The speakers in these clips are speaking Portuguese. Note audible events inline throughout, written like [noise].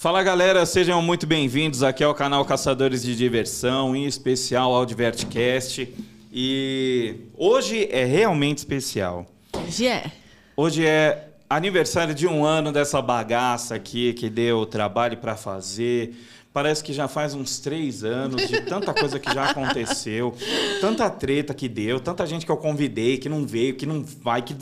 Fala galera, sejam muito bem-vindos aqui ao canal Caçadores de Diversão, em especial ao Divertcast. E hoje é realmente especial. Hoje é. Hoje é aniversário de um ano dessa bagaça aqui que deu trabalho para fazer. Parece que já faz uns três anos de tanta coisa que já aconteceu, [laughs] tanta treta que deu, tanta gente que eu convidei que não veio, que não vai, que.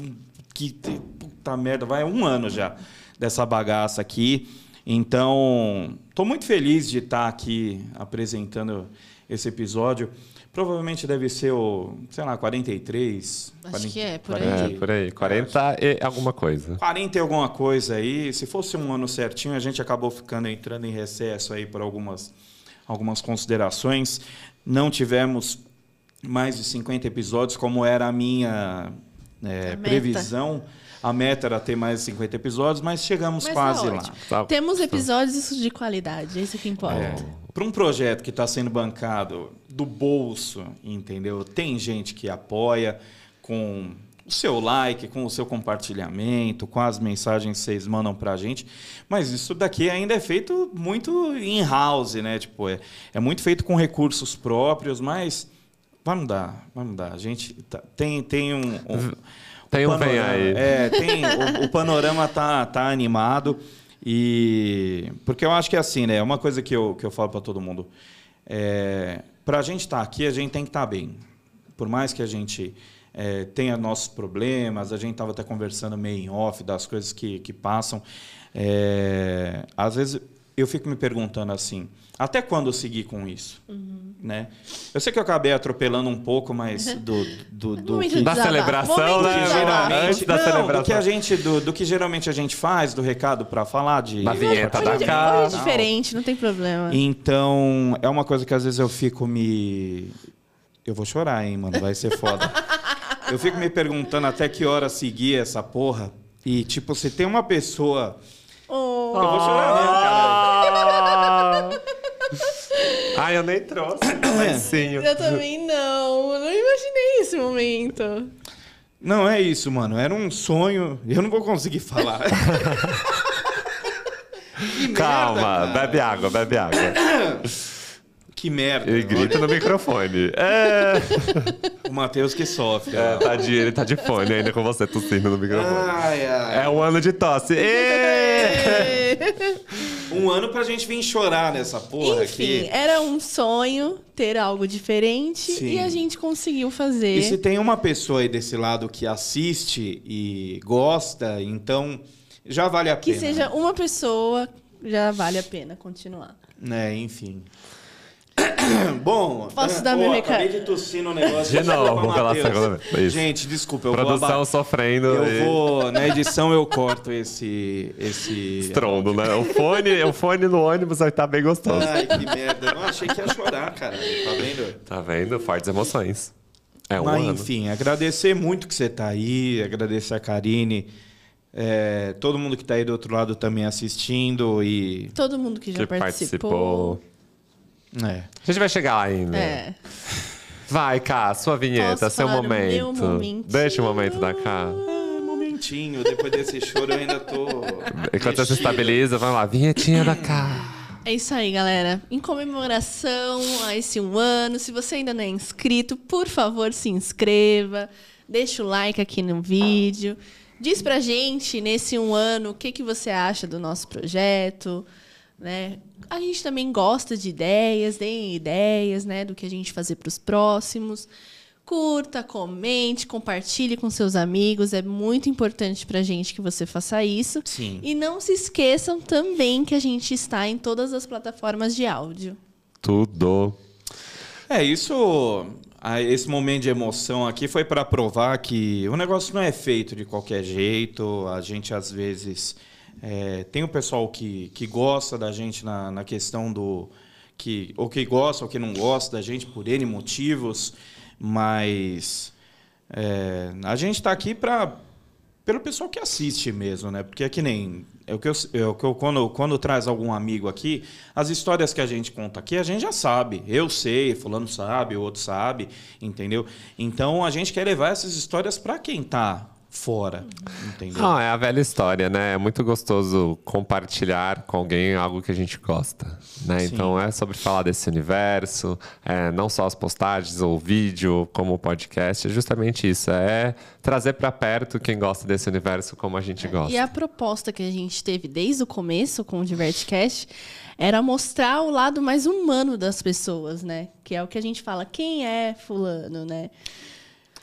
que puta merda, vai um ano já dessa bagaça aqui. Então, estou muito feliz de estar aqui apresentando esse episódio. Provavelmente deve ser o, sei lá, 43. Acho 40, que é, por aí. 40, É, por aí. 40 e alguma coisa. 40 e alguma coisa aí. Se fosse um ano certinho, a gente acabou ficando entrando em recesso aí por algumas, algumas considerações. Não tivemos mais de 50 episódios, como era a minha é, A meta. previsão. A meta era ter mais de 50 episódios, mas chegamos Mas quase tá lá. Tá. Temos episódios de qualidade, é isso que importa. Para um projeto que está sendo bancado do bolso, entendeu? Tem gente que apoia com o seu like, com o seu compartilhamento, com as mensagens que vocês mandam para a gente. Mas isso daqui ainda é feito muito in-house, né? Tipo, é, é muito feito com recursos próprios, mas vai mudar, vai mudar. A gente tá- tem, tem um... um Tem um panorama- aí. É, tem, o, o panorama tá, tá animado. E. Porque eu acho que é assim, né? É uma coisa que eu, que eu falo para todo mundo. É, para a gente estar aqui, a gente tem que estar bem. Por mais que a gente é, tenha nossos problemas, a gente estava até conversando meio em off das coisas que, que passam. É, às vezes eu fico me perguntando assim, até quando eu seguir com isso? Né? Eu sei que eu acabei atropelando um pouco, mas [laughs] do, do, do que, Da celebração, né? geralmente Antes da não, celebração. do que a gente do, do que geralmente a gente faz do recado para falar de Da vinheta da casa. é diferente, não tem problema. então é uma coisa que às vezes eu fico me eu vou chorar hein mano vai ser foda [laughs] eu fico me perguntando até que hora seguir essa porra e tipo se tem uma pessoa Oh, eu vou chorar mesmo cara Ai, eu nem trouxe. [coughs] Lencinho. eu também não. Eu não imaginei esse momento. não é isso mano era um sonho eu não vou conseguir falar [laughs] Que Calma, cara. bebe água, bebe água. [coughs] que merda E grita no microfone. [coughs] É, o Matheus que sofre é tadinho, ele tá de fone ainda com você tossindo no microfone. ai, ai. É um ano de tosse. [laughs] Ê! [laughs] Um ano pra gente vir chorar nessa porra Enfim, aqui. era um sonho ter algo diferente Sim. e a gente conseguiu fazer. E se tem uma pessoa aí desse lado que assiste e gosta, então já vale a Que pena. seja uma pessoa, já vale a pena continuar. Né, enfim. [coughs] Bom, Posso é, dar pô, meu acabei recado? de tossir no negócio. De Desculpa, novo, pela Matheus. segunda vez. Isso. Gente, desculpa, eu Produção vou aba- sofrendo. Eu e- vou, na edição eu corto esse esse Estrondo, né? O fone, o fone no ônibus vai estar bem gostoso. Ai, que merda. Não achei que ia chorar, cara. Tá vendo? Tá vendo? Fortes emoções. É um Mas, ano. enfim, agradecer muito que você está aí, agradecer a Karine, é, todo mundo que está aí do outro lado também assistindo e. Todo mundo que já que participou. participou. É. A gente vai chegar lá ainda. É. Vai, Cá, sua vinheta, Posso seu falar o momento. Deixa o momento da Cá. Ah, momentinho, depois desse choro eu ainda tô. Enquanto você se estabiliza, vamos lá. Vinhetinha da Cá. É isso aí, galera. Em comemoração a esse um ano, se você ainda não é inscrito, por favor, se inscreva. Deixa o like aqui no vídeo. Diz pra gente, nesse um ano, o que, que você acha do nosso projeto. Né? A gente também gosta de ideias, deem ideias né, do que a gente fazer para os próximos. Curta, comente, compartilhe com seus amigos. É muito importante pra gente que você faça isso. Sim. E não se esqueçam também que a gente está em todas as plataformas de áudio. Tudo. É, isso. Esse momento de emoção aqui foi para provar que o negócio não é feito de qualquer jeito. A gente, às vezes, é, tem o pessoal que, que gosta da gente na, na questão do. Que, ou que gosta ou que não gosta da gente por N motivos, mas é, a gente está aqui para pelo pessoal que assiste mesmo, né? Porque é que nem é o que eu, é o que eu quando, quando traz algum amigo aqui, as histórias que a gente conta aqui, a gente já sabe. Eu sei, fulano sabe, o outro sabe, entendeu? Então a gente quer levar essas histórias para quem tá fora, entendeu? Não, é a velha história, né? É muito gostoso compartilhar com alguém algo que a gente gosta, né? Sim. Então é sobre falar desse universo, é, não só as postagens ou vídeo, como o podcast, é justamente isso, é trazer para perto quem gosta desse universo como a gente gosta. E a proposta que a gente teve desde o começo com o Divertcast era mostrar o lado mais humano das pessoas, né? Que é o que a gente fala, quem é fulano, né?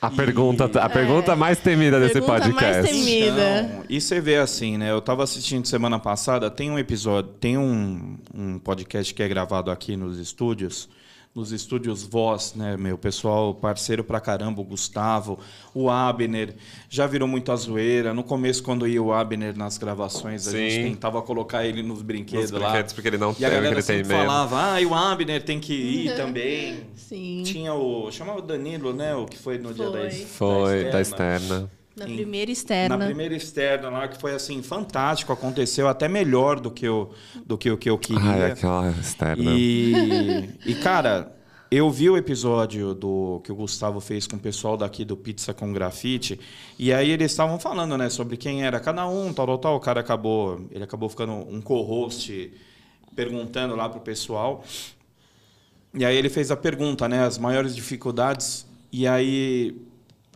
A pergunta, a pergunta mais temida desse Pergunta mais podcast. temida. Então, e você vê assim, né? Eu tava assistindo semana passada, tem um episódio, tem um, um podcast que é gravado aqui nos estúdios, nos estúdios Voz, né? Meu pessoal, parceiro pra caramba, o Gustavo, o Abner, já virou muito a zoeira. No começo, quando ia o Abner nas gravações, a Sim. gente tentava colocar ele nos brinquedos Nos lá. brinquedos, porque ele não e a tem, galera ele tem sempre mesmo. falava, ah, e o Abner tem que ir também. Sim. Tinha o. Chamava o Danilo, né? O que foi no dia da, Foi. da Foi, da externa. Na Em- primeira externa. Na primeira externa lá, que foi assim, fantástico, aconteceu até melhor do que eu, do que, o que eu queria. Ai, aquela externa. e, e, cara, eu vi o episódio do que o Gustavo fez com o pessoal daqui do Pizza com Grafite, e aí eles estavam falando, né, sobre quem era cada um, tal, tal, tal. O cara acabou, ele acabou ficando um co-host perguntando lá pro pessoal. E aí ele fez a pergunta, né, as maiores dificuldades. E aí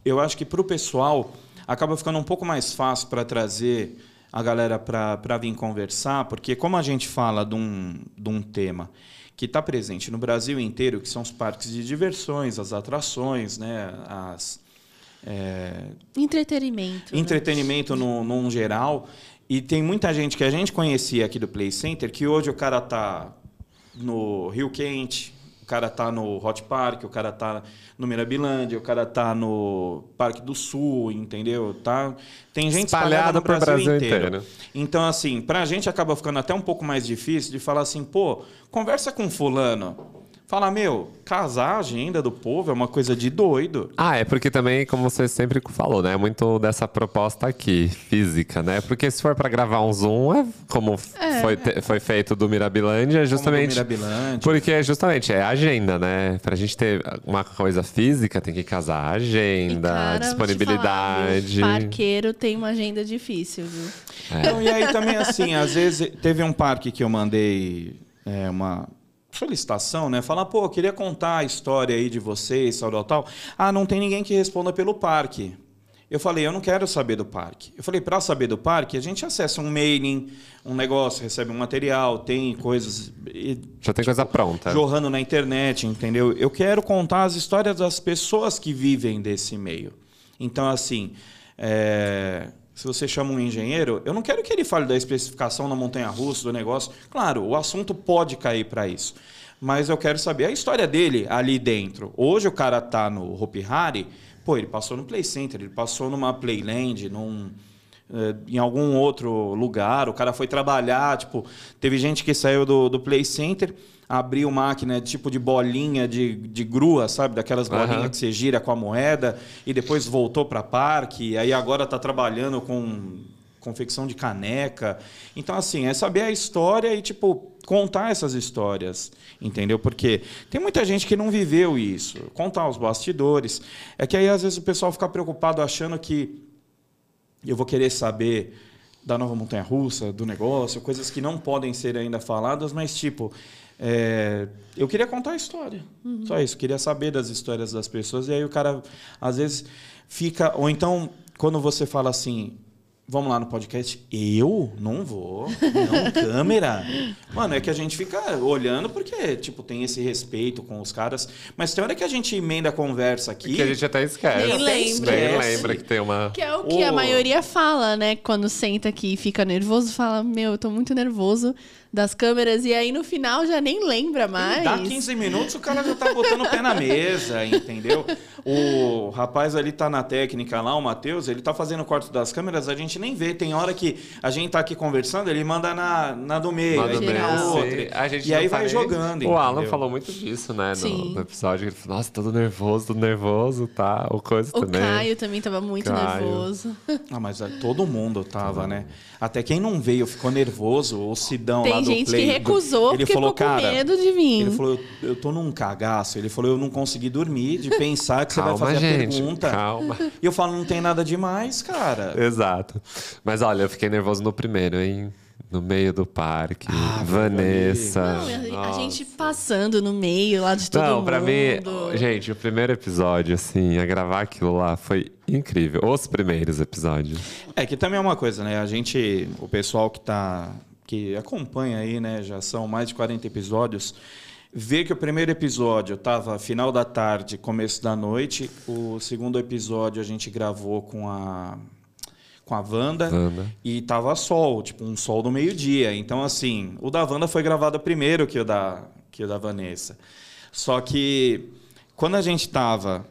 eu acho que para o pessoal acaba ficando um pouco mais fácil para trazer a galera para vir conversar, porque como a gente fala de um, de um tema que está presente no Brasil inteiro, que são os parques de diversões, as atrações, né, as, é, Entretenimento. né? entretenimento no, num geral. E tem muita gente que a gente conhecia aqui do Play Center que hoje o cara tá no Rio Quente, cara tá no Hot Park, o cara tá no Mirabilândia, o cara tá no Parque do Sul, entendeu? Tá, tem gente espalhada Espalhado no Brasil, Brasil inteiro. inteiro. Então, assim, pra gente acaba ficando até um pouco mais difícil de falar assim, pô, conversa com fulano. Fala, meu, casar a agenda do povo é uma coisa de doido. Ah, é porque também, como você sempre falou, né? Muito dessa proposta aqui, física, né? Porque se for pra gravar um Zoom, é como Foi, te- foi feito do Mirabilândia, justamente. Mirabilândia. Porque justamente é agenda, né? Pra gente ter uma coisa física, tem que casar a E, agenda, cara, te disponibilidade. falar? Parqueiro tem uma agenda difícil, viu? Então, e aí também, assim, às vezes teve um parque que eu mandei é, uma solicitação, né? Falar, pô, eu queria contar a história aí de vocês, tal, tal, tal. Ah, não tem ninguém que responda pelo parque. Eu falei, eu não quero saber do parque. Eu falei, para saber do parque, a gente acessa um mailing, um negócio, recebe um material, tem coisas. Já tem coisa pronta. jorrando na internet, entendeu? Eu quero contar as histórias das pessoas que vivem desse meio. Então, assim, é, se você chama um engenheiro, eu não quero que ele fale da especificação na montanha-russa, do negócio. Claro, o assunto pode cair para isso. Mas eu quero saber a história dele ali dentro. Hoje o cara tá no Hopi Hari, pô, ele passou no Play Center, ele passou numa Playland, num eh, em algum outro lugar, o cara foi trabalhar, tipo, teve gente que saiu do, do Play Center, abriu máquina tipo de bolinha de, de grua, sabe? Daquelas bolinhas que você gira com a moeda, e depois voltou para parque, e aí agora está trabalhando com confecção de caneca. Então, assim, é saber a história e, tipo, contar essas histórias, entendeu? Porque tem muita gente que não viveu isso. Contar os bastidores. É que aí, às vezes, o pessoal fica preocupado achando que eu vou querer saber da nova montanha russa, do negócio, coisas que não podem ser ainda faladas, mas tipo, é, eu queria contar a história. Só isso, queria saber das histórias das pessoas. E aí o cara, às vezes, fica. Ou então, quando você fala assim. Vamos lá no podcast. Eu não vou. Não, [laughs] câmera. Mano, é que a gente fica olhando porque, tipo, tem esse respeito com os caras. Mas tem hora que a gente emenda a conversa aqui. Que a gente até esquece. Nem lembra. Nem lembra que tem uma. Que é o que a Ô. maioria fala, né? Quando senta aqui e fica nervoso, fala: Meu, eu tô muito nervoso das câmeras. E aí no final já nem lembra mais. Dá 15 minutos, o cara já tá botando o pé na mesa, [laughs] entendeu? O rapaz ali tá na técnica lá, o Matheus, ele tá fazendo o corte das câmeras, a gente nem vê. Tem hora que a gente tá aqui conversando, ele manda na, na do meio, Manda aí tem meio, a sim. outra. A gente e aí tá vai nem- jogando, O Alan entendeu? falou muito disso, né? No, Sim. no episódio. Ele falou, nossa, todo nervoso, todo nervoso, tá? O coisa O também. Caio também tava muito Caio. nervoso. Ah, mas é, todo mundo tava, né? Até quem não veio ficou nervoso, o Sidão lá Tem gente que Play. recusou ele porque falou, ficou com medo de vir. Ele falou, eu, eu tô num cagaço. Ele falou, eu não consegui dormir de pensar que você vai Calma, fazer gente. a pergunta. Calma. E eu falo, não tem nada demais, cara. Exato. Mas olha, eu fiquei nervoso no primeiro, hein? No meio do parque. Ah, Vanessa. Não, a- gente passando no meio lá de todo Não, mundo. pra mim, gente, o primeiro episódio, assim, a gravar aquilo lá foi incrível. Os primeiros episódios. É que também é uma coisa, né? A gente, o pessoal que tá que acompanha aí, né, já são mais de 40 episódios, vê que o primeiro episódio tava final da tarde, começo da noite. O segundo episódio a gente gravou com a com a Wanda, Wanda. e tava sol, tipo um sol do meio-dia. Então assim, o da Wanda foi gravado primeiro que o da que o da Vanessa. Só que quando a gente tava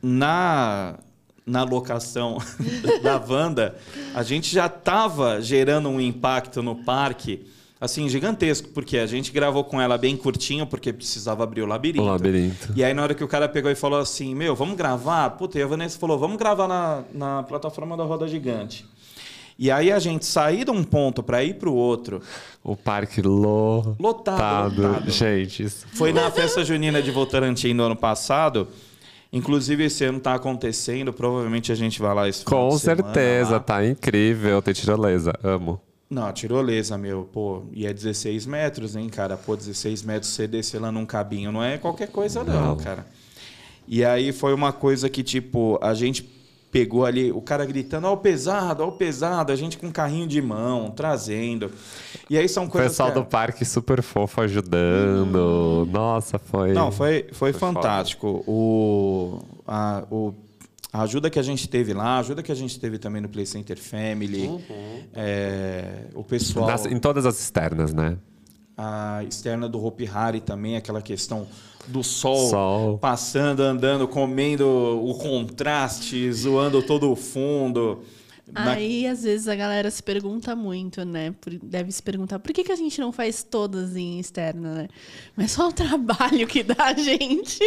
na, na locação [laughs] da Wanda, a gente já estava gerando um impacto no parque assim gigantesco, porque a gente gravou com ela bem curtinho, porque precisava abrir o labirinto. O labirinto. E aí, na hora que o cara pegou e falou assim: Meu, vamos gravar? Puta, e a Vanessa falou: Vamos gravar na, na plataforma da Roda Gigante. E aí, a gente sair de um ponto para ir para o outro, O parque lotado. Lotado, lotado. Gente, isso. foi na festa junina de Votorantim do ano passado. Inclusive, esse ano está acontecendo. Provavelmente a gente vai lá esse Com semana certeza, lá. tá incrível. Tem tirolesa. Amo. Não, tirolesa, meu. Pô, e é 16 metros, hein, cara? Pô, 16 metros você descer lá num cabinho não é qualquer coisa, não, Não. cara. E aí foi uma coisa que, tipo, a gente pegou ali, o cara gritando, ó o pesado, ó o pesado, a gente com um carrinho de mão, trazendo. E aí são O coisas pessoal que... é do parque super fofo ajudando. Nossa, foi. Não, foi, foi, Foi fantástico. O, a, o, a ajuda que a gente teve lá, a ajuda que a gente teve também no Play Center Family, é, o pessoal, Nas- em todas as externas, né? A externa do Hopi Hari também, aquela questão do sol, Sol. passando, andando, comendo o contraste, zoando todo o fundo. Na- Aí, às vezes, a galera se pergunta muito, né? Deve se perguntar por que, que a gente não faz todas em externa, né? Mas só o trabalho que dá a gente.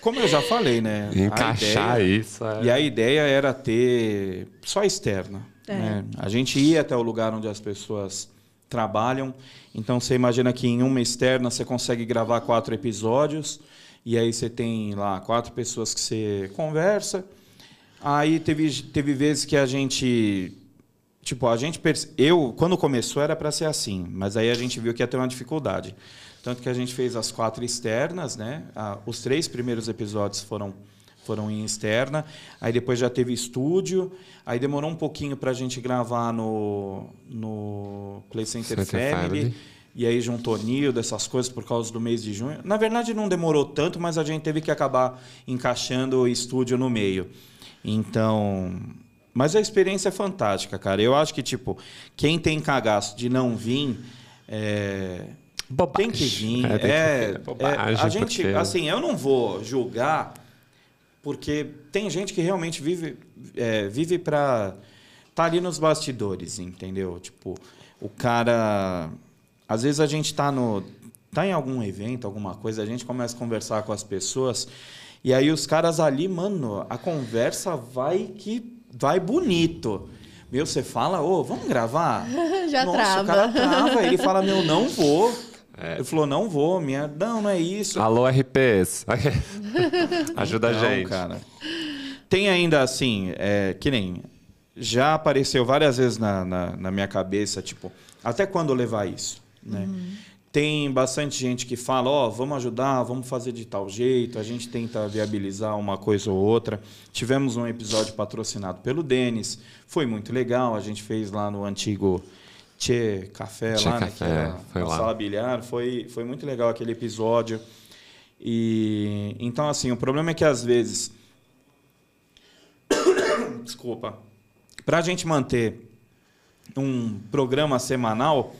Como eu já falei, né? Encaixar ideia- isso. É... E a ideia era ter só externa. É. né? A gente ia até o lugar onde as pessoas trabalham. Então você imagina que em uma externa você consegue gravar quatro episódios. E aí você tem lá quatro pessoas que você conversa. Aí teve, teve vezes que a gente. Tipo, a gente. Eu, quando começou, era para ser assim. Mas aí a gente viu que ia ter uma dificuldade. Tanto que a gente fez as quatro externas, né? Ah, os três primeiros episódios foram, foram em externa. Aí depois já teve estúdio. Aí demorou um pouquinho para a gente gravar no, no Play Center, Center Family. Family. E aí juntou Nildo, essas coisas por causa do mês de junho. Na verdade, não demorou tanto, mas a gente teve que acabar encaixando o estúdio no meio. Então. Mas a experiência é fantástica, cara. Eu acho que, tipo, quem tem cagaço de não vir. é, Bobagem. tem que vir. É, tem que É, é, a gente, porque- assim, eu não vou julgar, porque tem gente que realmente vive, é, vive para tá ali nos bastidores, entendeu? Tipo, o cara, às vezes a gente tá no, tá em algum evento, alguma coisa, a gente começa a conversar com as pessoas e aí os caras ali, mano, a conversa vai que vai bonito. Meu, você fala, ô, vamos gravar? [laughs] Já Nossa, trava. o cara trava. Ele fala, meu, não vou. Ele falou, não vou, minha. Não, não é isso. Alô, RPs. [laughs] Ajuda Não, a gente. cara. Tem ainda assim, é, que nem. Já apareceu várias vezes na, na, na minha cabeça, tipo, até quando levar isso? Né? Tem bastante gente que fala, ó, vamos ajudar, vamos fazer de tal jeito, a gente tenta viabilizar uma coisa ou outra. Tivemos um episódio patrocinado pelo Denis, foi muito legal, a gente fez lá no antigo Tchê Café, Tchê lá, né, Café, que era foi a lá. sala bilhar, foi, foi muito legal aquele episódio. E então assim, o problema é que às vezes [coughs] desculpa, para a gente manter um programa semanal,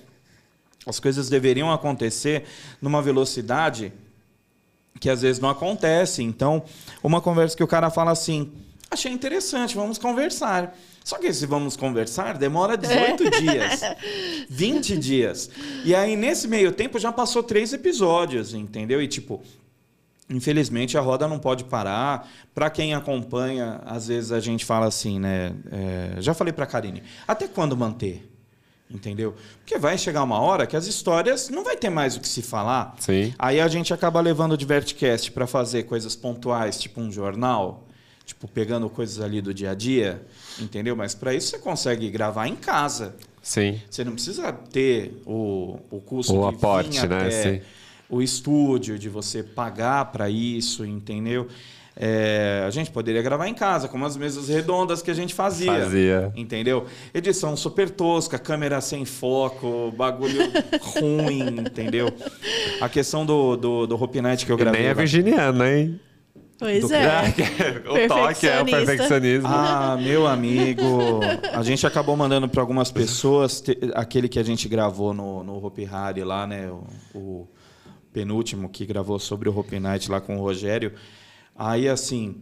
as coisas deveriam acontecer numa velocidade que às vezes não acontece. Então, uma conversa que o cara fala assim: achei interessante, vamos conversar. Só que esse vamos conversar demora 18 [laughs] dias, 20 dias. E aí, nesse meio tempo, já passou três episódios, entendeu? E tipo, Infelizmente a roda não pode parar. Para quem acompanha, às vezes a gente fala assim, né? é, já falei para a Karine, até quando manter? Entendeu? Porque vai chegar uma hora que as histórias não vai ter mais o que se falar. Sim. Aí a gente acaba levando o Divertcast para fazer coisas pontuais, tipo um jornal, tipo pegando coisas ali do dia a dia, entendeu? Mas para isso você consegue gravar em casa. Sim. Você não precisa ter o, o custo O de aporte, vir né? até Sim. o estúdio, de você pagar para isso, entendeu? É, a gente poderia gravar em casa, como as mesas redondas que a gente fazia. Fazia. Entendeu? Edição super tosca, câmera sem foco, bagulho [laughs] ruim, entendeu? A questão do, do, do Hope Night que eu E gravei. nem é virginiano, hein? Pois Do- [laughs] é. o toque é o perfeccionismo. Ah, meu amigo. A gente acabou mandando para algumas pessoas te- aquele que a gente gravou no, no Hopi Hari lá, né? O, o penúltimo que gravou sobre o Hopi Night lá com o Rogério. Aí, assim,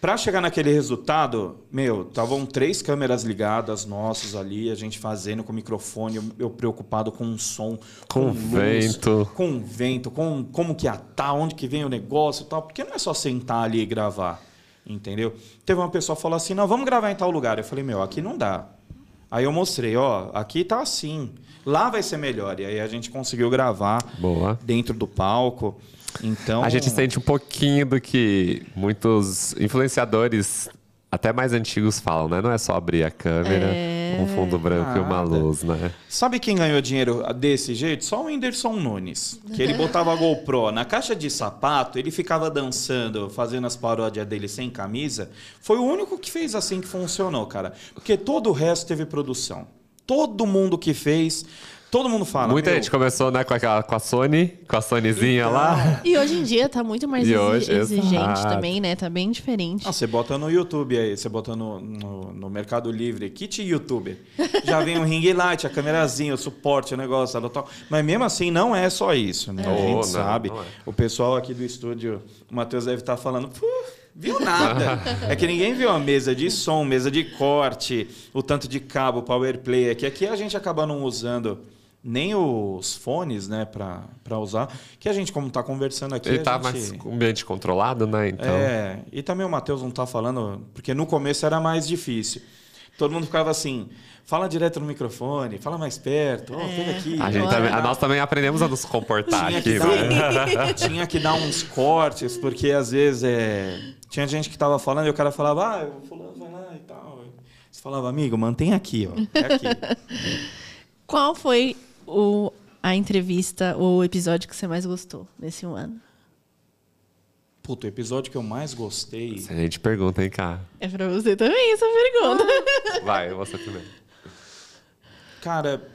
para chegar naquele resultado, meu, estavam três câmeras ligadas nossas ali, a gente fazendo com o microfone, eu, preocupado com o som, Com luz, vento. com vento, com como que tá, onde que vem o negócio e tal, porque não é só sentar ali e gravar, entendeu? Teve uma pessoa que falou assim, não, vamos gravar em tal lugar. Eu falei, meu, aqui não dá. Aí eu mostrei, ó, aqui tá assim, lá vai ser melhor. E aí a gente conseguiu gravar Boa. dentro do palco. Então A gente sente um pouquinho do que muitos influenciadores, até mais antigos, falam, né? Não é só abrir a câmera, um fundo branco e uma luz, né? Sabe quem ganhou dinheiro desse jeito? Só o Whindersson Nunes. Que ele botava a GoPro na caixa de sapato, ele ficava dançando, fazendo as paródias dele sem camisa. Foi o único que fez assim que funcionou, cara. Porque todo o resto teve produção. Todo mundo que fez, todo mundo fala. Muita "Meu, gente começou, né, com, aquela, com a Sony, com a Sonyzinha Então, lá. E hoje em dia tá muito mais E exi- hoje, exigente exato. também, né? Tá bem diferente. Ah, você bota no YouTube aí, você bota no, no, no Mercado Livre, kit YouTuber. Já vem o ring light, a câmerazinha, o suporte, o negócio, tal, tal. Mas mesmo assim, não é só isso, né? Oh, a gente não, sabe. não é. O pessoal aqui do estúdio, o Matheus deve estar falando, "Pô, viu nada. é que ninguém viu a mesa de som, mesa de corte, o tanto de cabo, power play. Aqui, aqui a gente acaba não usando nem os fones, né, pra, pra usar. Que a gente, como tá conversando aqui, Ele a tá gente... mais com o ambiente controlado, né? Então. É, e também o Matheus não tá falando, porque no começo era mais difícil. Todo mundo ficava assim, fala direto no microfone, fala mais perto, ó, fica aqui. A gente também, a nós também aprendemos a nos comportar tinha, aqui, que né? dar, [laughs] tinha que dar uns cortes, porque às vezes é, tinha gente que tava falando e o cara falava, ah, o fulano vai lá e tal. Você falava, amigo, mantém aqui, ó. É aqui. [laughs] Qual foi o, a entrevista ou o episódio que você mais gostou nesse um ano? Puta, o episódio que eu mais gostei. A gente pergunta, hein, cara? É pra você também essa pergunta. [laughs] Vai, você primeiro. Cara,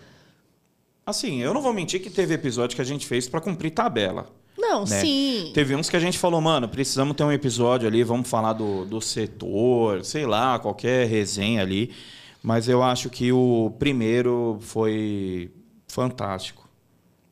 assim, eu não vou mentir que teve episódio que a gente fez pra cumprir tabela. Não, né? sim. Teve uns que a gente falou, mano, precisamos ter um episódio ali, vamos falar do, do setor, sei lá, qualquer resenha ali. Mas eu acho que o primeiro foi fantástico.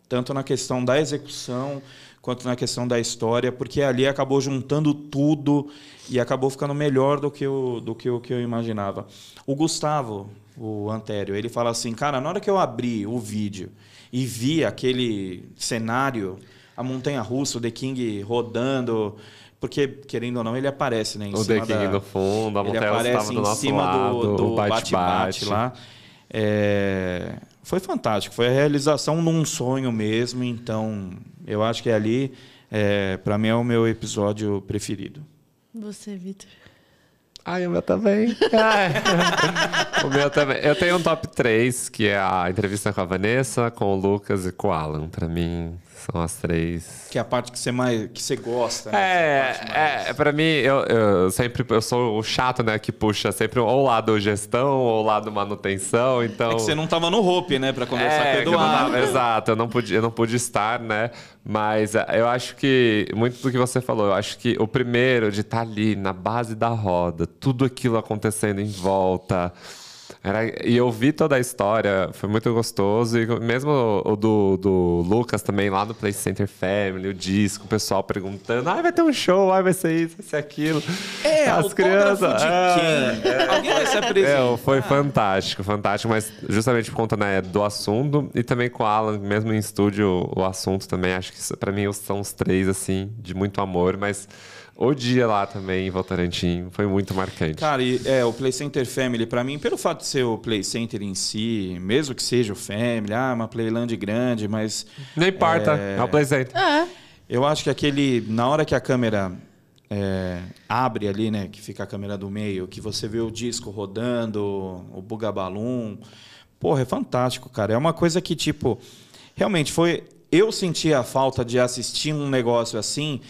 Tanto na questão da execução, quanto na questão da história, porque ali acabou juntando tudo e acabou ficando melhor do que o, do que o que eu imaginava. O Gustavo, o Antério, ele fala assim, cara, na hora que eu abri o vídeo e vi aquele cenário, a montanha russa, o The King rodando, porque, querendo ou não, ele aparece, né? Em O cima The King da- no fundo, a ele montanha russa aparece em cima lado, do, do bate-bate lá. É, foi fantástico, foi a realização num sonho mesmo, então eu acho que ali, é, para mim, é o meu episódio preferido. Você, Vitor. Ai, o meu também. Ai. [laughs] o meu também. Eu tenho um top 3, que é a entrevista com a Vanessa, com o Lucas e com o Alan. Pra mim, são as três. Que é a parte que você mais que você gosta. né? Mais- É, é, pra mim, eu, eu sempre eu sou o chato, né, que puxa sempre ou o lado gestão ou o lado manutenção, então... É que você não tava no Hope, né, para conversar É, com o Eduardo. tava- exato, eu não, pude, eu não pude estar, né? Mas é, eu acho que, muito do que você falou, eu acho que o primeiro de estar ali na base da roda, tudo aquilo acontecendo em volta. Era, e eu vi toda a história, foi muito gostoso. E mesmo o, o do, do Lucas também, lá no Play Center Family, o disco, o pessoal perguntando: ah, vai ter um show, ah, vai ser isso, vai ser aquilo. É, As crianças. de é. quem? Alguém vai se apresentar. É, foi fantástico, fantástico, mas justamente por conta né, do assunto e também com o Alan, mesmo em estúdio, o assunto também, acho que pra mim são os três, assim, de muito amor, mas o dia lá também em Votorantim. Foi muito marcante. Cara, e, é, o Play Center Family, pra mim, pelo fato de ser o Play Center em si, mesmo que seja o Family, ah, uma Playland grande, mas. Não importa, é, é o Play Center. É. Eu acho que aquele. Na hora que a câmera é, abre ali, né? Que fica a câmera do meio, que você vê o disco rodando, o bugabalum. Porra, é fantástico, cara. É uma coisa que, tipo, realmente foi. Eu senti a falta de assistir um negócio assim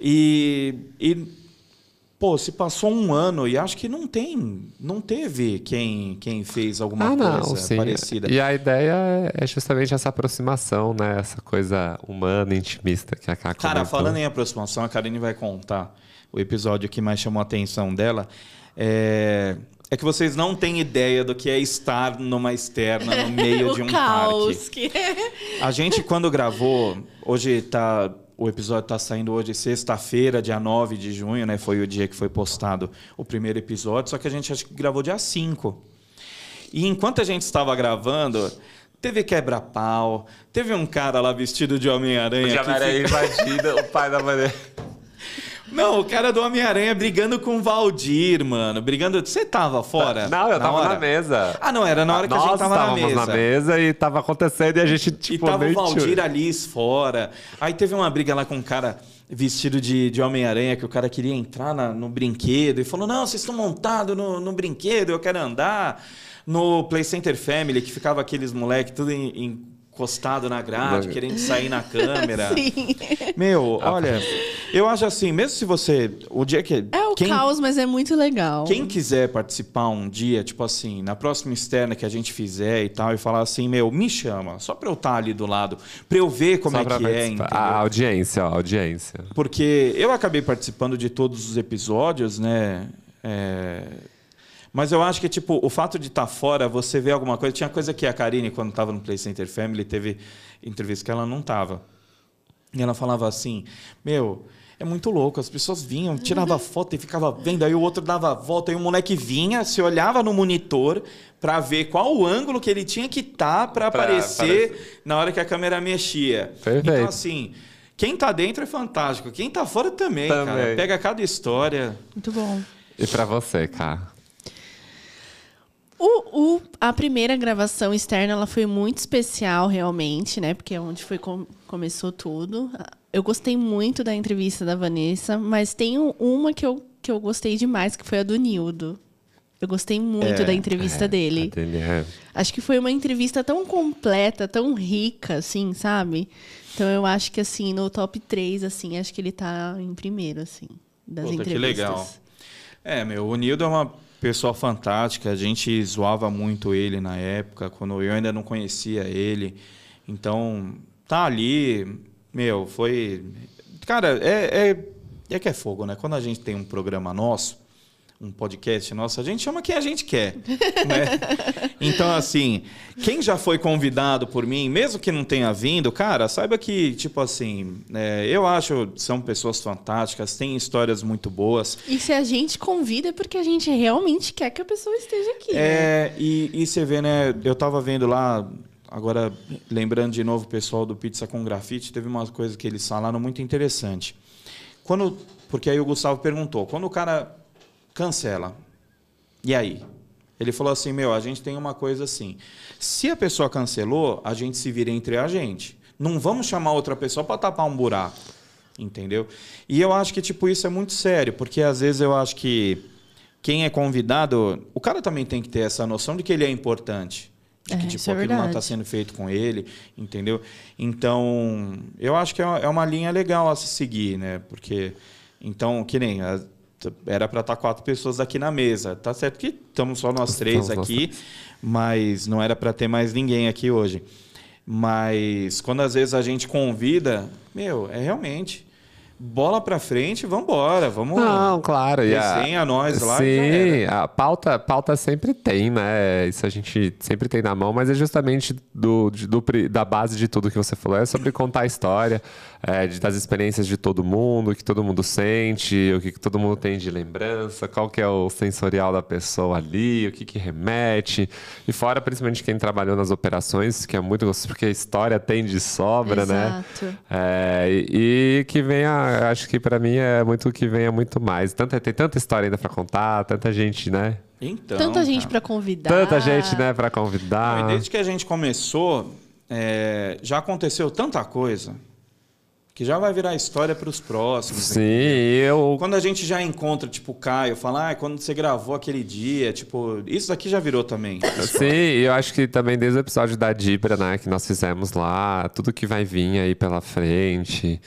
e, e pô, se passou um ano e acho que não tem, não teve quem, quem fez alguma ah, não, coisa sim. parecida. E a ideia é justamente essa aproximação, né? Essa coisa humana, intimista que a Cá Cara, comentou. falando em aproximação, a Karine vai contar o episódio que mais chamou a atenção dela. É, é que vocês não têm ideia do que é estar numa externa no [laughs] meio o de um caos parque. que é. A gente, quando gravou, hoje tá. O episódio está saindo hoje, sexta-feira, dia 9 de junho, né? Foi o dia que foi postado o primeiro episódio, só que a gente acho que gravou dia 5. E enquanto a gente estava gravando, teve quebra-pau, teve um cara lá vestido de Homem-Aranha. O que Jamaré fica- invadida, o pai da Maria. [laughs] Não, o cara do Homem-Aranha brigando com o Valdir, mano. Brigando. Você tava fora? Não, eu tava hora? na mesa. Ah, não, era na hora que a Nós gente tava na mesa. na mesa e tava acontecendo e a gente, tipo, e tava o Valdir Alice fora. Aí teve uma briga lá com um cara vestido de, de Homem-Aranha, que o cara queria entrar na- no brinquedo e falou: Não, vocês estão montados no, no brinquedo, eu quero andar. No Play Center Family, que ficava aqueles moleque tudo em- encostado na grade, querendo sair na [laughs] câmera. Sim. Meu, olha, eu acho assim, mesmo se você. O dia que. É o quem, caos, mas é muito legal. Quem quiser participar um dia, tipo assim, na próxima externa que a gente fizer e tal, e falar assim, meu, me chama, só pra eu estar ali do lado, pra eu ver como Só é pra que é, participar. entendeu? A audiência, ó, a audiência. Porque eu acabei participando de todos os episódios, né? É, Mas eu acho que, tipo, o fato de estar fora, você vê alguma coisa. Tinha coisa que a Karine, quando estava no Play Center Family, teve entrevista que ela não estava. E ela falava assim: Meu, é muito louco. As pessoas vinham, tirava foto e ficava vendo. Aí o outro dava a volta. Aí o moleque vinha, se olhava no monitor para ver qual o ângulo que ele tinha que estar para Pra aparecer na hora que a câmera mexia. Perfeito. Então, assim. Quem tá dentro é fantástico. Quem tá fora também, Também. cara. Pega cada história. Muito bom. E pra você, cara? O, o- a primeira gravação externa ela foi muito especial, realmente, né? Porque é onde foi com- começou tudo. Eu gostei muito da entrevista da Vanessa, mas tem um- uma que eu, que eu gostei demais, que foi a do Nildo. Eu gostei muito É, da entrevista dele. A dele é- Acho que foi uma entrevista tão completa, tão rica, assim, sabe? Então eu acho que, assim, no top 3, assim, acho que ele tá em primeiro, assim, das Puta, que entrevistas. legal. É, meu, o Nildo é uma pessoa fantástica. A gente zoava muito ele na época, quando eu ainda não conhecia ele. Então, tá ali, meu, foi. Cara, é, é, é que é fogo, né? Quando a gente tem um programa nosso, um podcast nosso, a gente chama quem a gente quer, né? [laughs] Então, assim, quem já foi convidado por mim, mesmo que não tenha vindo, cara, saiba que, tipo assim, é, eu acho que são pessoas fantásticas, têm histórias muito boas. E se a gente convida é porque a gente realmente quer que a pessoa esteja aqui. né? É, e, e você vê, né? Eu tava vendo lá, agora lembrando de novo o pessoal do Pizza com Grafite, teve uma coisa que eles falaram muito interessante. Quando, porque aí o Gustavo perguntou, quando o cara cancela, e aí? Ele falou assim, meu, a gente tem uma coisa assim. Se a pessoa cancelou, a gente se vira entre a gente. Não vamos chamar outra pessoa para tapar um buraco. Entendeu? E eu acho que, tipo, isso é muito sério, porque às vezes eu acho que quem é convidado, o cara também tem que ter essa noção de que ele é importante. De que, É, tipo, é aquilo não está verdade. sendo feito com ele, entendeu? Então, eu acho que é é uma linha legal a se seguir, né? Porque, então, que nem. Era para estar quatro pessoas aqui na mesa. Tá certo que estamos só nós três Estamos nós aqui, mas não era para ter mais ninguém aqui hoje. Mas quando às vezes a gente convida, meu, é realmente bola para frente, vamos embora, vamos. Não, claro. E a, Desenha nós lá Sim, a pauta, pauta sempre tem, né? Isso a gente sempre tem na mão, mas é justamente do, do da base de tudo que você falou. É sobre contar a história, é, de- das experiências de todo mundo, o que todo mundo sente, o que, que todo mundo tem de lembrança, qual que é o sensorial da pessoa ali, o que, que remete. E fora, principalmente, quem trabalhou nas operações, que é muito gostoso, porque a história tem de sobra, né? Exato. É, e, e que venha eu acho que pra mim é muito o que vem é muito mais. Tanta, tem tanta história ainda pra contar, tanta gente, né? Então, Tanta gente pra convidar. Tanta gente, né, pra Não, convidar. e desde que a gente começou, é, já aconteceu tanta coisa que já vai virar história para os próximos. Sim, entendeu? eu. Quando a gente já encontra, tipo, o Caio, fala, ah, quando você gravou aquele dia, tipo, isso daqui já virou também. [laughs] Sim, e eu acho que também desde o episódio da Dibra, né, que nós fizemos lá, tudo que vai vir aí pela frente.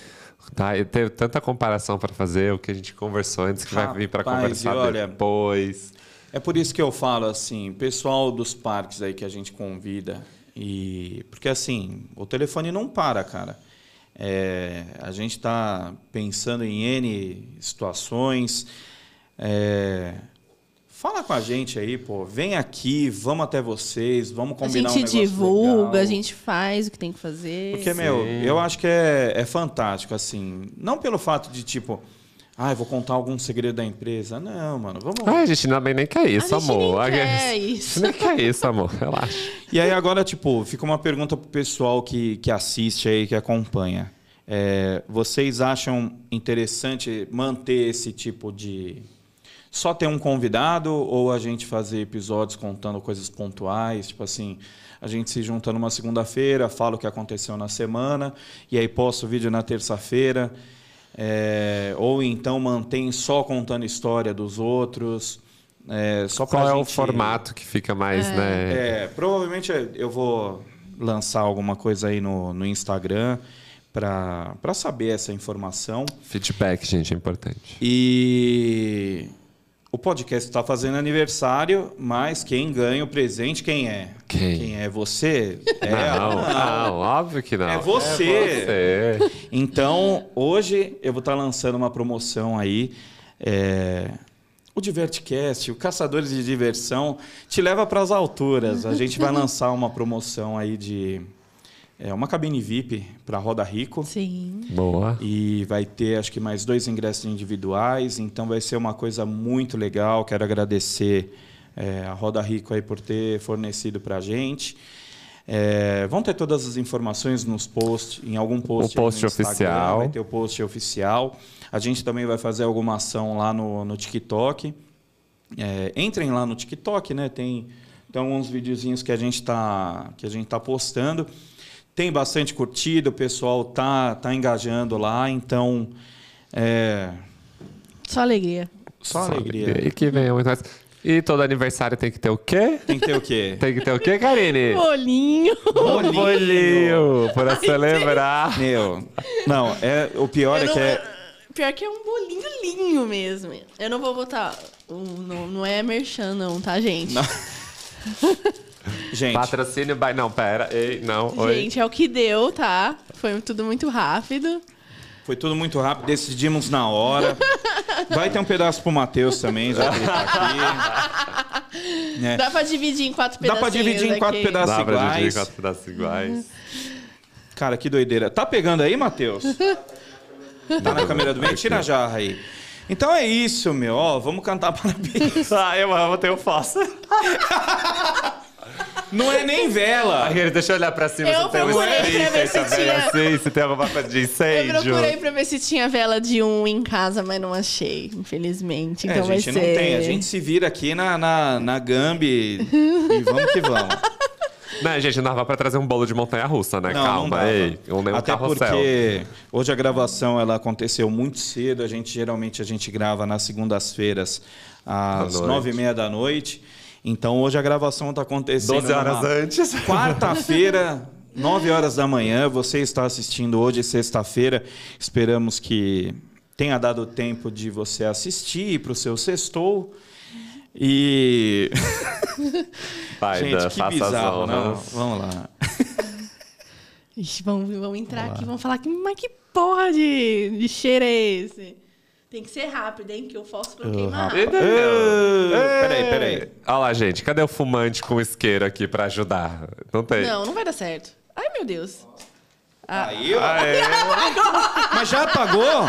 Tá, e teve tanta comparação pra fazer, o que a gente conversou antes que vai vir pra Rapaz, conversar olha- depois. É por isso que eu falo assim, pessoal dos parques aí que a gente convida e porque assim o telefone não para, cara. É, a gente está pensando em n situações. É, fala com a gente aí, pô. Vem aqui, vamos até vocês, vamos A combinar um gente negócio divulga, legal. a gente faz o que tem que fazer. Porque, meu, Sim. eu acho que é, é fantástico, assim. Não pelo fato de, tipo, ah, eu vou contar algum segredo da empresa. Não, mano, vamos. Ai, a gente também nem quer isso, a gente amor. nem A quer gente isso. nem quer isso, amor. Relaxa. E aí agora, tipo, fica uma pergunta pro pessoal que, que assiste aí, que acompanha. É, vocês acham interessante manter esse tipo de... Só ter um convidado ou a gente fazer episódios contando coisas pontuais? Tipo assim, a gente se junta numa segunda-feira, fala o que aconteceu na semana e aí posta o vídeo na terça-feira. É, ou então mantém só contando história dos outros. É, só Qual é o formato que fica mais, né? é, provavelmente eu vou lançar alguma coisa aí no, no Instagram para saber essa informação. Feedback, gente, é importante. E o podcast está fazendo aniversário, mas quem ganha o presente, quem é? Quem? é você? [laughs] É, não, não, óbvio que não. É você. É você. Então, hoje eu vou estar lançando uma promoção aí. é, O Divertcast, o Caçadores de Diversão, te leva para as alturas. A gente vai [laughs] lançar uma promoção aí de é, uma cabine VIP para Roda Rico. Sim. Boa. E vai ter, acho que, mais dois ingressos individuais. Então, vai ser uma coisa muito legal. Quero agradecer é, a Roda Rico aí por ter fornecido para a gente. É, vão ter todas as informações nos posts, em algum post. O post aí no Instagram, oficial. Vai ter o post oficial. A gente também vai fazer alguma ação lá no, no TikTok. É, entrem lá no TikTok, né? Tem, tem alguns videozinhos que a gente está que a gente tá postando. Tem bastante curtida, o pessoal tá tá engajando lá, então é, Só alegria. só alegria. E que venha muito mais. E todo aniversário tem que ter o quê? Tem que ter o quê? [laughs] Tem que ter o quê, Karine? Bolinho. Um bolinho para celebrar. Meu, não, é o pior Eu é não- que é Pior que é um bolinho linho mesmo. Eu não vou botar. Não, não é merchan, não, tá, gente? Não. [laughs] gente. Patrocínio by... Não, pera. Ei, não. Oi. Gente, é o que deu, tá? Foi tudo muito rápido. Foi tudo muito rápido, decidimos na hora. [laughs] Vai ter um pedaço pro Matheus também, já que ele tá aqui. Né? [laughs] Dá pra dividir em quatro Dá pedaços. pra dividir em quatro pedaços Dá pra dividir em iguais. quatro pedaços iguais. Cara, que doideira. Tá pegando aí, Matheus? [laughs] Tá na câmera do meio? Tira a jarra aí. Então é isso, meu. Ó, vamos cantar parabéns. ah, eu amo, eu faço. Não é nem vela. [laughs] Aquele, deixa eu olhar pra cima Eu se tem um procurei pra espírito, ver se tinha- vela se tem alguma coisa de Eu incêndio. procurei pra ver se tinha vela de um em casa, mas não achei, infelizmente. É, Então a vai gente ser. não tem. A gente se vira aqui na, na, na Gambi e vamos que vamos. [laughs] Não, gente, não dava pra trazer um bolo de montanha-russa, né? Não, não Calma, dava. ei. Nem um Até carrossel. porque hoje a gravação ela aconteceu muito cedo. A gente geralmente a gente grava nas segundas-feiras às nove e meia da noite. Então hoje a gravação está acontecendo 12 horas antes. [laughs] Quarta-feira, 9 horas da manhã. Você está assistindo hoje, sexta-feira. Esperamos que tenha dado tempo de você assistir para o seu sextou. E. [laughs] Vai, Gente, Dan, que bizarro, não? honras. Vamos lá. [laughs] Ixi, vamos, vamos entrar aqui, vamos falar que, mas que porra de, de cheiro é esse? Tem que ser rápido, hein? Que eu fósforo Oh, queima rapaz. rápido. Ah, Peraí, peraí. Olha lá, gente. Cadê o fumante com isqueiro aqui pra ajudar? Não tem. Não, não vai dar certo. Ai, meu Deus. Ah, Aí, ó. Aê. [laughs] Mas já apagou?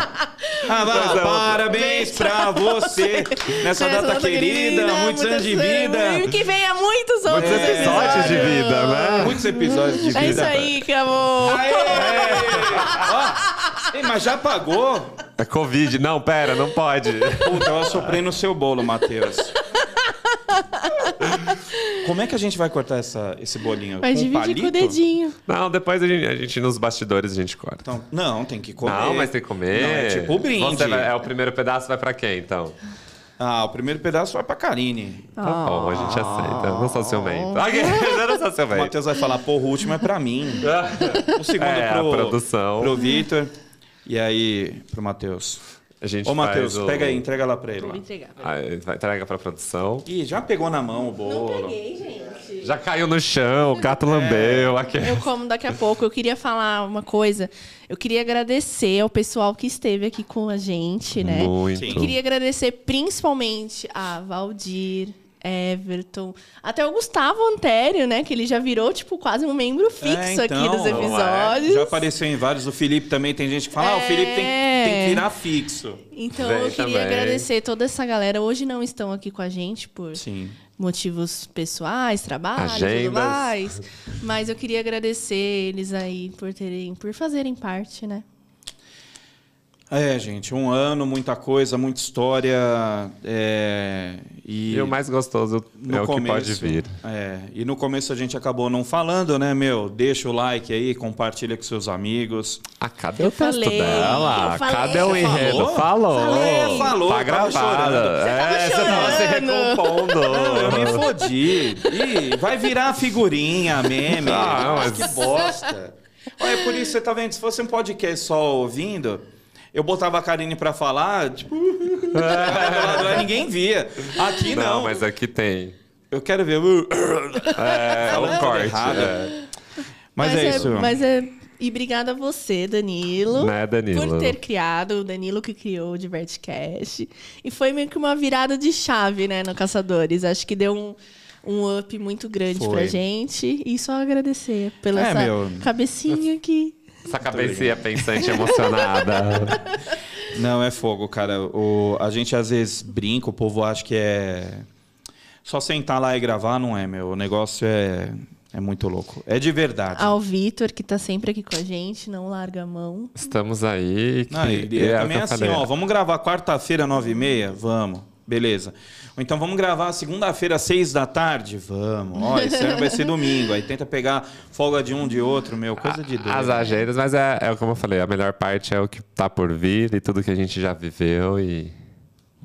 Ah, Pois é, parabéns pra você nessa essa data querida, muitos anos de vida. E que venha muitos outros Muitos episódios de vida, né? Muitos episódios de vida. É isso aí, acabou. Aê! [laughs] Ó, ei, mas já apagou? É Covid. Não, pera, não pode. Puta, eu assoprei no seu bolo, Matheus. Como é que a gente vai cortar essa, esse bolinho? Vai com dividir palito? com o dedinho. Não, depois a gente, a gente nos bastidores a gente corta. Então, não, tem que comer. Não, mas tem que comer. Não, é tipo o brinde. Você vai- é o primeiro pedaço vai pra quem, então? Ah, o primeiro pedaço vai pra Karine. Tá bom, a gente aceita. Não sou ciumento. Ah. Ok, [laughs] eu não sou O. Matheus vai falar, porra, o último é pra mim. [laughs] O segundo É, a pro, produção. pro Vitor. E aí, pro Matheus. A gente Ô, Matheus, o- pega aí, entrega lá pra ele. Vou Lá. entregar. Vai entrega pra produção. Ih, já pegou na mão o Não bolo. peguei, gente. Já caiu no chão, o gato lambeu. Aqui. Eu como daqui a pouco. Eu queria falar uma coisa. Eu queria agradecer ao pessoal que esteve aqui com a gente, né? Muito. Sim. Queria agradecer principalmente a Valdir, Everton, até o Gustavo Antério, né? Que ele já virou, tipo, quase um membro fixo É, aqui então, dos não é? episódios. Já apareceu em vários. O Felipe também tem gente que fala, ah, o Felipe tem, tem que virar fixo. Então Vem eu queria também. agradecer toda essa galera. Hoje não estão aqui com a gente por Sim. motivos pessoais, trabalho e Agendas. tudo mais. Mas eu queria agradecer eles aí por terem, por fazerem parte, né? É, gente, um ano, muita coisa, muita história. é, e E o mais gostoso no é o que pode começo- vir. É, e no começo a gente acabou não falando, né, meu? Deixa o like aí, compartilha com seus amigos. Ah, cadê Eu o texto falei, dela? falei. Cadê o enredo? falou? Falou. Falei, falou, Tá tava gravado. chorando. É, você tava se chorando. recompondo. Não, eu me fodi. Ih, vai virar figurinha, meme. Ah, mas- Que bosta. Olha, por isso, você tá vendo? Se fosse um podcast só ouvindo, eu botava a Karine pra falar, tipo... [laughs] ninguém via. Aqui não. Não, mas aqui tem. Eu quero ver... [laughs] É, é um corte. é. Mas, é, isso. Mas é. E obrigada a você, Danilo. Né, Danilo? Por ter criado, o Danilo que criou o Divertcast. E foi meio que uma virada de chave, né, no Caçadores. Acho que deu um, um up muito grande Foi. pra gente. E só agradecer pela É, essa meu. cabecinha aqui. Essa cabecinha pensante emocionada. [laughs] Não, é fogo, cara. O, a gente às vezes brinca, o povo acha que é. Só sentar lá e gravar, não é, meu. O negócio é, é muito louco. É de verdade. Ao Vitor, que tá sempre aqui com a gente, não larga a mão. Estamos aí. Que Não, é o também que é eu assim, ó. Vamos gravar quarta-feira, nove e meia? Vamos. Beleza. Ou então vamos gravar segunda-feira, seis da tarde? Vamos. Ó, esse ano vai ser domingo. Aí tenta pegar folga de um de outro, meu. Coisa de doido. As agendas, mas é, é como eu falei, a melhor parte é o que tá por vir e tudo que a gente já viveu e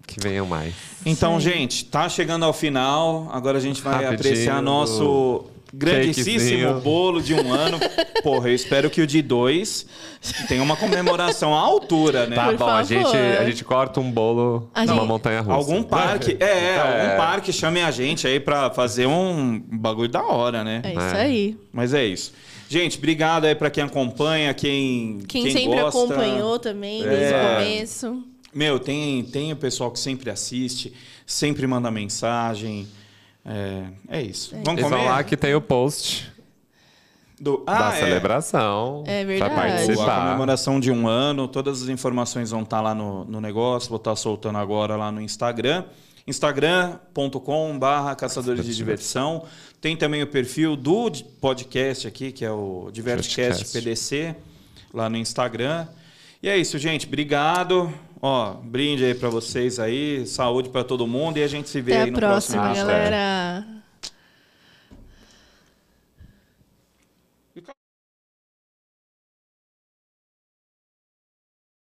que venham mais. Então, gente, tá chegando ao final. Agora a gente vai Rapidinho, apreciar nosso grandíssimo bolo de um ano. Porra, eu espero que o de dois tenha uma comemoração à altura, né? Tá Por bom, a gente, a gente corta um bolo A numa gente- montanha russa. Algum parque, é, [laughs] é, É. algum parque chame a gente aí pra fazer um bagulho da hora, né? É isso É. aí. Mas é isso. Gente, obrigado aí pra quem acompanha, quem Quem, sempre gosta. acompanhou também, desde É. o começo. Meu, tem, tem o pessoal que sempre assiste, sempre manda mensagem. É, é isso. Vamos Eles comer? vão lá que tem o post Do, da ah, é. celebração. É Pra verdade. A participar. comemoração de um ano, todas as informações vão estar lá no, no negócio, vou estar soltando agora lá no Instagram. instagram.com.br caçadores de diversão. Tem também o perfil do podcast aqui, que é o Divertcast. PDC, lá no Instagram. E é isso, gente. Obrigado. Ó, brinde aí pra vocês aí, saúde pra todo mundo e a gente se vê Até aí a no próxima, próximo. episódio. galera.